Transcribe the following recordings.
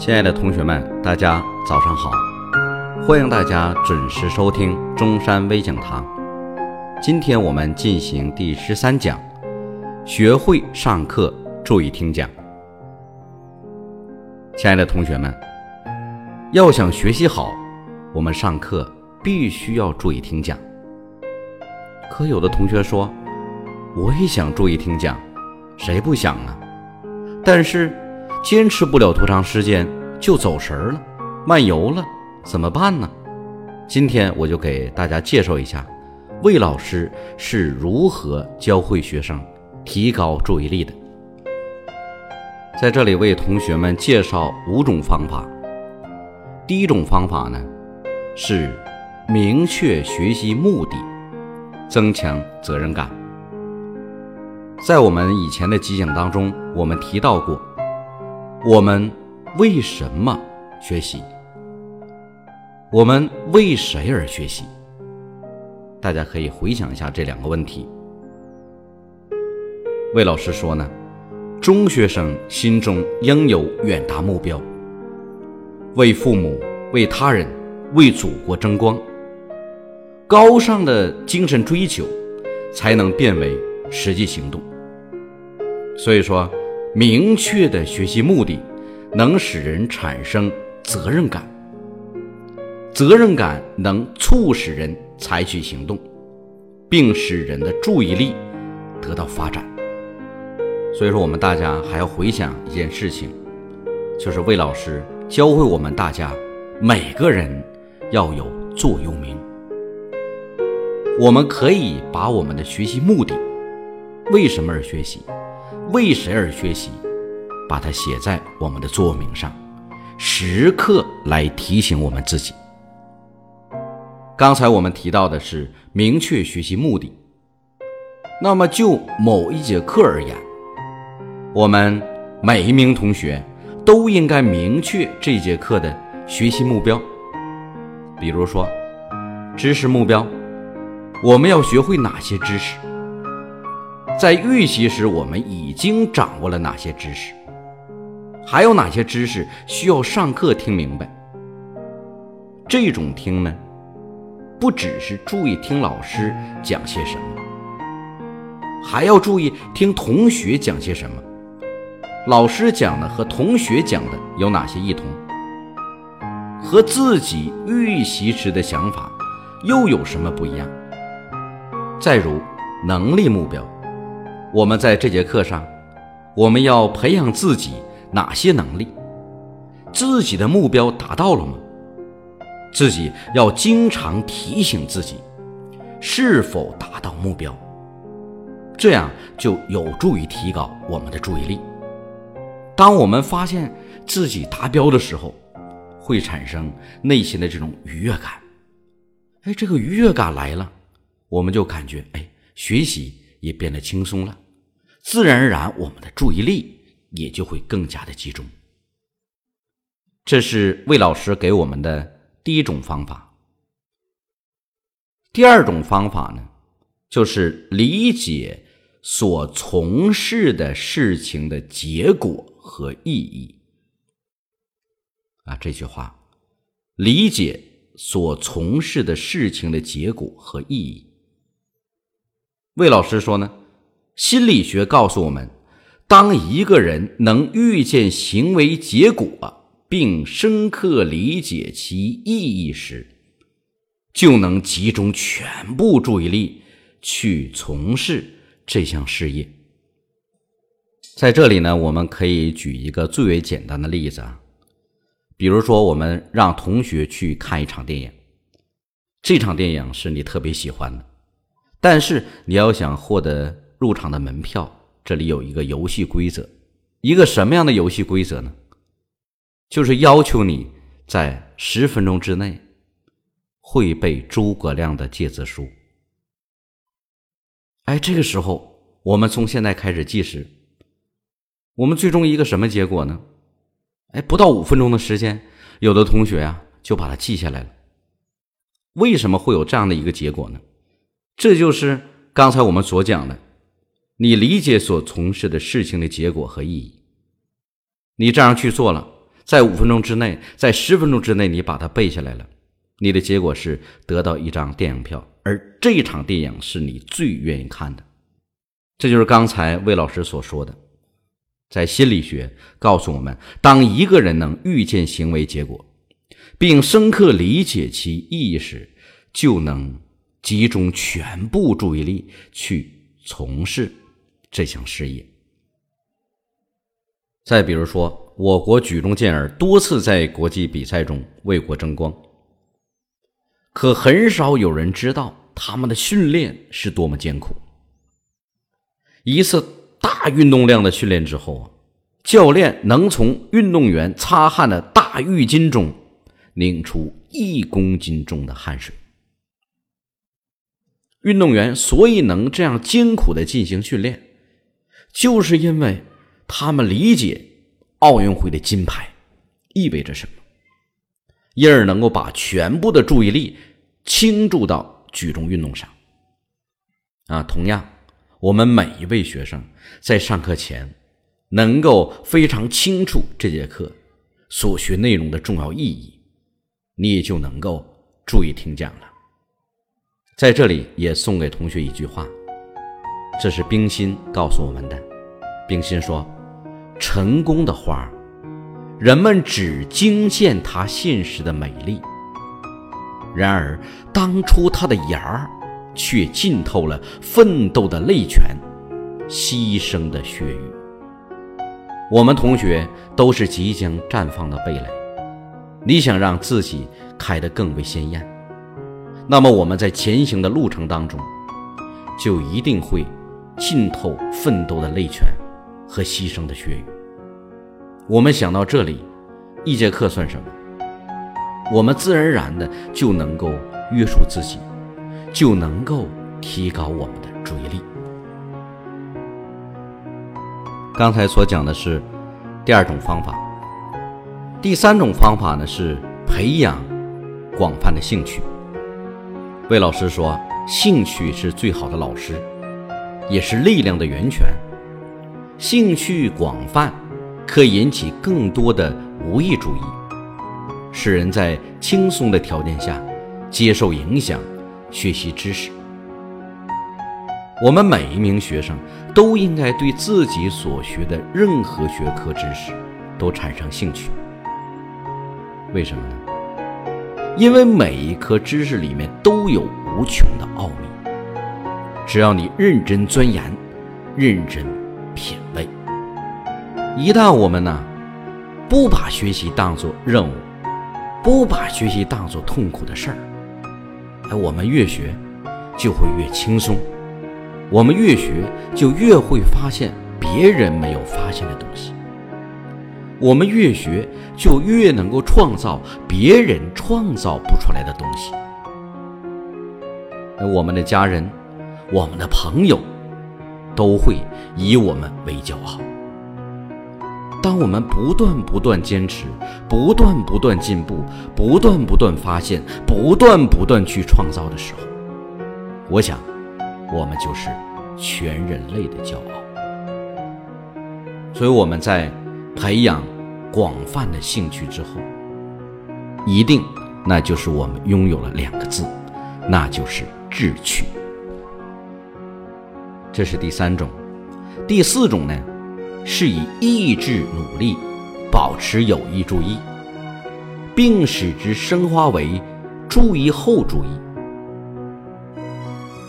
亲爱的同学们，大家早上好！欢迎大家准时收听中山微讲堂。今天我们进行第十三讲，学会上课注意听讲。亲爱的同学们，要想学习好，我们上课必须要注意听讲。可有的同学说，我也想注意听讲，谁不想啊？但是。坚持不了多长时间就走神了，漫游了，怎么办呢？今天我就给大家介绍一下，魏老师是如何教会学生提高注意力的。在这里为同学们介绍五种方法。第一种方法呢，是明确学习目的，增强责任感。在我们以前的集讲当中，我们提到过。我们为什么学习？我们为谁而学习？大家可以回想一下这两个问题。魏老师说呢，中学生心中应有远大目标，为父母、为他人、为祖国争光，高尚的精神追求才能变为实际行动。所以说。明确的学习目的，能使人产生责任感，责任感能促使人采取行动，并使人的注意力得到发展。所以说，我们大家还要回想一件事情，就是魏老师教会我们大家，每个人要有座右铭。我们可以把我们的学习目的，为什么而学习？为谁而学习？把它写在我们的座右铭上，时刻来提醒我们自己。刚才我们提到的是明确学习目的。那么就某一节课而言，我们每一名同学都应该明确这节课的学习目标。比如说，知识目标，我们要学会哪些知识？在预习时，我们已经掌握了哪些知识？还有哪些知识需要上课听明白？这种听呢，不只是注意听老师讲些什么，还要注意听同学讲些什么。老师讲的和同学讲的有哪些异同？和自己预习时的想法又有什么不一样？再如能力目标。我们在这节课上，我们要培养自己哪些能力？自己的目标达到了吗？自己要经常提醒自己，是否达到目标？这样就有助于提高我们的注意力。当我们发现自己达标的时候，会产生内心的这种愉悦感。哎，这个愉悦感来了，我们就感觉哎，学习。也变得轻松了，自然而然，我们的注意力也就会更加的集中。这是魏老师给我们的第一种方法。第二种方法呢，就是理解所从事的事情的结果和意义。啊，这句话，理解所从事的事情的结果和意义。魏老师说呢，心理学告诉我们，当一个人能预见行为结果，并深刻理解其意义时，就能集中全部注意力去从事这项事业。在这里呢，我们可以举一个最为简单的例子啊，比如说，我们让同学去看一场电影，这场电影是你特别喜欢的。但是你要想获得入场的门票，这里有一个游戏规则，一个什么样的游戏规则呢？就是要求你在十分钟之内会背诸葛亮的诫子书。哎，这个时候我们从现在开始计时，我们最终一个什么结果呢？哎，不到五分钟的时间，有的同学呀就把它记下来了。为什么会有这样的一个结果呢？这就是刚才我们所讲的，你理解所从事的事情的结果和意义。你这样去做了，在五分钟之内，在十分钟之内，你把它背下来了，你的结果是得到一张电影票，而这场电影是你最愿意看的。这就是刚才魏老师所说的，在心理学告诉我们，当一个人能预见行为结果，并深刻理解其意义时，就能集中全部注意力去从事这项事业。再比如说，我国举重健儿多次在国际比赛中为国争光，可很少有人知道他们的训练是多么艰苦。一次大运动量的训练之后啊，教练能从运动员擦汗的大浴巾中拧出一公斤重的汗水。运动员所以能这样艰苦的进行训练，就是因为。他们理解奥运会的金牌意味着什么，因而能够把全部的注意力倾注到举重运动上。啊，同样，我们每一位学生在上课前能够非常清楚这节课所学内容的重要意义，你也就能够注意听讲了。在这里也送给同学一句话，这是冰心告诉我们的。冰心说。成功的花，人们只惊羡它现实的美丽；然而，当初它的芽儿却浸透了奋斗的泪泉、牺牲的血雨。我们同学都是即将绽放的蓓蕾，你想让自己开得更为鲜艳，那么我们在前行的路程当中，就一定会浸透奋斗的泪泉。和牺牲的血雨，我们想到这里，一节课算什么？我们自然而然的就能够约束自己，就能够提高我们的注意力。刚才所讲的是第二种方法，第三种方法呢是培养广泛的兴趣。魏老师说，兴趣是最好的老师，也是力量的源泉。兴趣广泛，可引起更多的无意注意，使人在轻松的条件下接受影响、学习知识。我们每一名学生都应该对自己所学的任何学科知识都产生兴趣。为什么呢？因为每一科知识里面都有无穷的奥秘，只要你认真钻研、认真。品味。一旦我们呢，不把学习当做任务，不把学习当做痛苦的事儿，哎，我们越学就会越轻松，我们越学就越会发现别人没有发现的东西，我们越学就越能够创造别人创造不出来的东西。我们的家人，我们的朋友。都会以我们为骄傲。当我们不断不断坚持，不断不断进步，不断不断发现，不断不断去创造的时候，我想，我们就是全人类的骄傲。所以我们在培养广泛的兴趣之后，一定那就是我们拥有了两个字，那就是志趣。这是第三种，第四种呢，是以意志努力保持有意注意，并使之升华为注意后注意。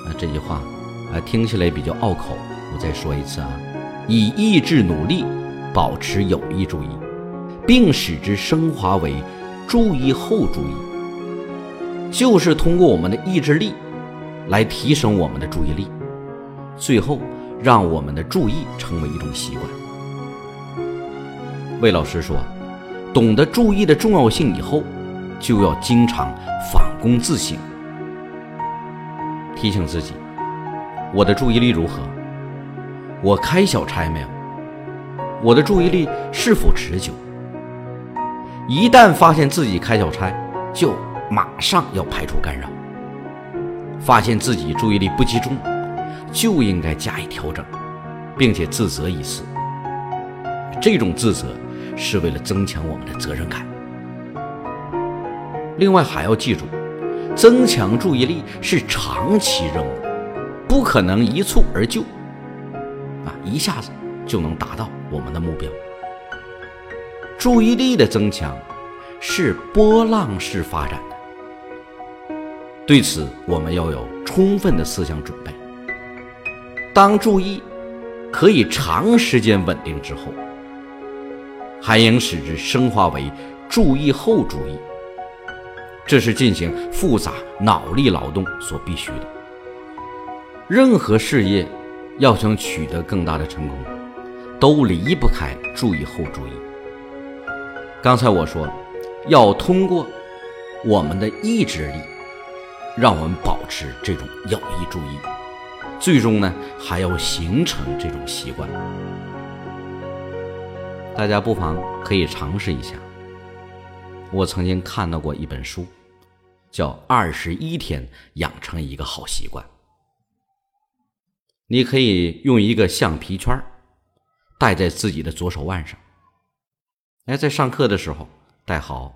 那，这句话啊听起来比较拗口，我再说一次啊，以意志努力保持有意注意，并使之升华为注意后注意，就是通过我们的意志力来提升我们的注意力。最后，让我们的注意成为一种习惯。魏老师说：“懂得注意的重要性以后，就要经常反躬自省，提醒自己：我的注意力如何？我开小差没有？我的注意力是否持久？一旦发现自己开小差，就马上要排除干扰。发现自己注意力不集中。”就应该加以调整，并且自责一次。这种自责是为了增强我们的责任感。另外还要记住，增强注意力是长期任务，不可能一蹴而就，啊，一下子就能达到我们的目标。注意力的增强是波浪式发展的，对此我们要有充分的思想准备。当注意可以长时间稳定之后，还应使之升华为注意后注意。这是进行复杂脑力劳动所必须的。任何事业要想取得更大的成功，都离不开注意后注意。刚才我说，要通过我们的意志力，让我们保持这种有意注意，最终呢，还要形成这种习惯。大家不妨可以尝试一下。我曾经看到过一本书，叫《二十一天养成一个好习惯》。你可以用一个橡皮圈戴在自己的左手腕上。哎，在上课的时候戴好。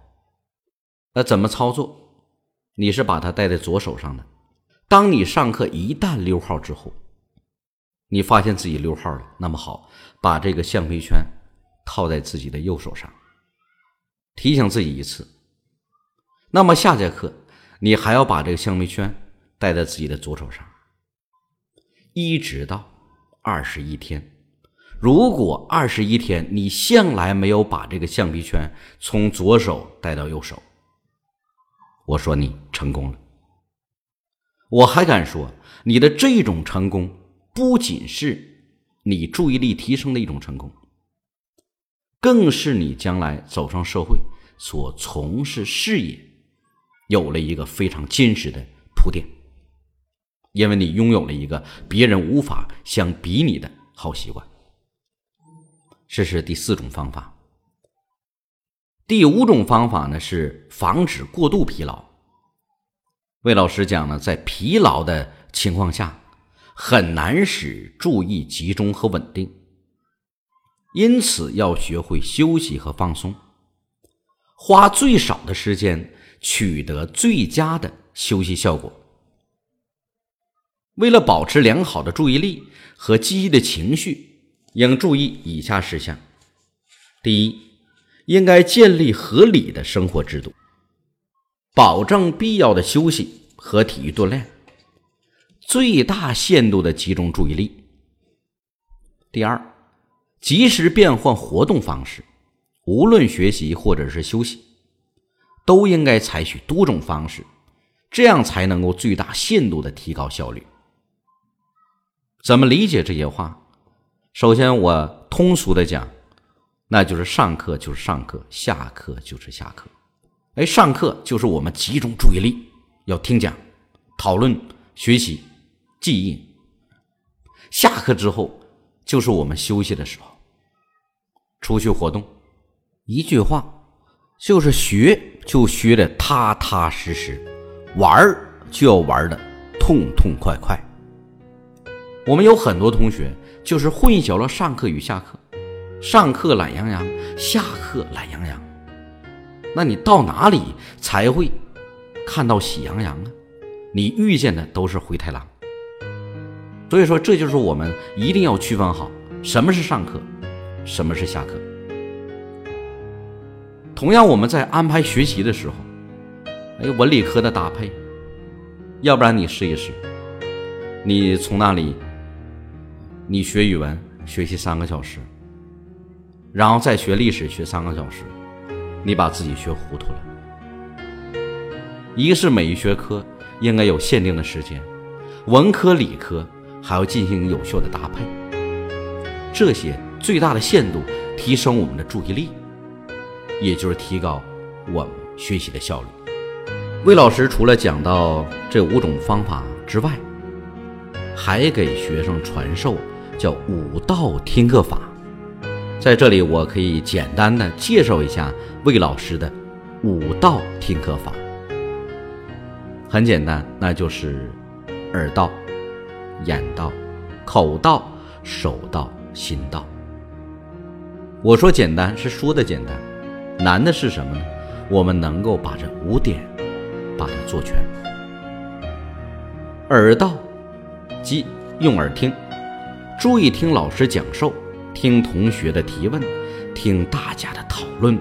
那怎么操作？你是把它戴在左手上的。当你上课一旦溜号之后，你发现自己溜号了，那么好，把这个橡皮圈套在自己的右手上。提醒自己一次，那么下节课你还要把这个橡皮圈戴在自己的左手上，一直到二十一天。如果二十一天你向来没有把这个橡皮圈从左手带到右手，我说你成功了。我还敢说，你的这种成功不仅是你注意力提升的一种成功。更是你将来走上社会所从事事业，有了一个非常坚实的铺垫，因为你拥有了一个别人无法相比拟的好习惯。这是第四种方法。第五种方法呢是防止过度疲劳。魏老师讲呢，在疲劳的情况下，很难使注意集中和稳定。因此，要学会休息和放松，花最少的时间取得最佳的休息效果。为了保持良好的注意力和积极的情绪，应注意以下事项：第一，应该建立合理的生活制度，保证必要的休息和体育锻炼，最大限度的集中注意力。第二，及时变换活动方式，无论学习或者是休息，都应该采取多种方式，这样才能够最大限度的提高效率。怎么理解这些话？首先，我通俗的讲，那就是上课就是上课，下课就是下课。哎，上课就是我们集中注意力要听讲、讨论、学习、记忆；下课之后就是我们休息的时候。出去活动，一句话，就是学就学的踏踏实实，玩儿就要玩的痛痛快快。我们有很多同学就是混淆了上课与下课，上课懒洋洋，下课懒洋洋。那你到哪里才会看到喜羊羊啊？你遇见的都是灰太狼。所以说，这就是我们一定要区分好什么是上课。什么是下课？同样，我们在安排学习的时候，哎，文理科的搭配，要不然你试一试，你从那里，你学语文学习三个小时，然后再学历史学三个小时，你把自己学糊涂了。一个是每一学科应该有限定的时间，文科理科还要进行有效的搭配，这些。最大的限度提升我们的注意力，也就是提高我们学习的效率。魏老师除了讲到这五种方法之外，还给学生传授叫五道听课法。在这里，我可以简单的介绍一下魏老师的五道听课法。很简单，那就是耳道、眼道、口道、手道、心道。我说简单是说的简单，难的是什么呢？我们能够把这五点把它做全。耳道，即用耳听，注意听老师讲授，听同学的提问，听大家的讨论，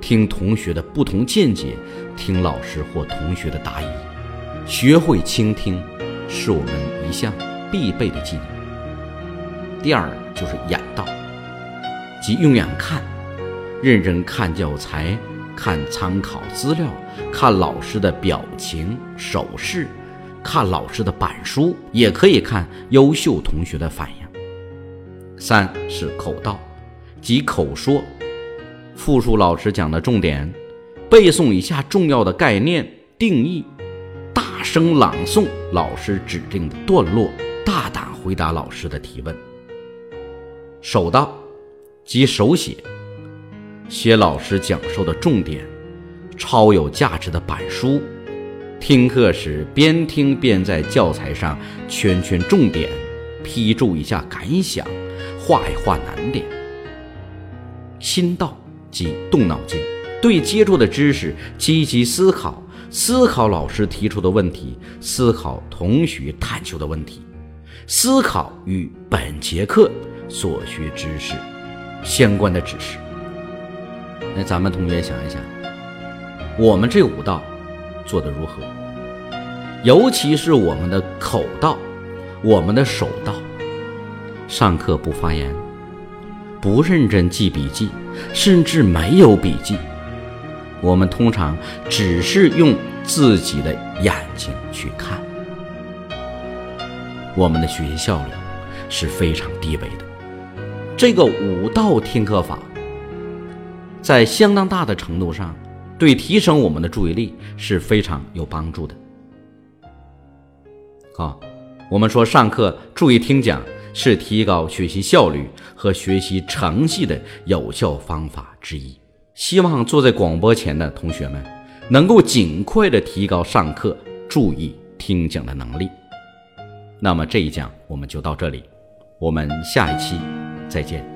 听同学的不同见解，听老师或同学的答疑，学会倾听，是我们一项必备的技能。第二就是眼道，即用眼看，认真看教材，看参考资料，看老师的表情手势。看老师的板书，也可以看优秀同学的反应。三是口道，即口说，复述老师讲的重点，背诵一下重要的概念定义，大声朗诵老师指定的段落，大胆回答老师的提问。手道，即手写，写老师讲授的重点，超有价值的板书。听课时边听边在教材上圈圈重点，批注一下感想，画一画难点。心道即动脑筋，对接触的知识积极思考，思考老师提出的问题，思考同学探究的问题，思考与本节课所学知识相关的知识。那咱们同学想一想，我们这五道。做得如何？尤其是我们的口道，我们的手道。上课不发言，不认真记笔记，甚至没有笔记。我们通常只是用自己的眼睛去看。我们的学习效率是非常低微的。这个五道听课法，在相当大的程度上。对提升我们的注意力是非常有帮助的。好，我们说上课注意听讲是提高学习效率和学习成绩的有效方法之一。希望坐在广播前的同学们能够尽快的提高上课注意听讲的能力。那么这一讲我们就到这里，我们下一期再见。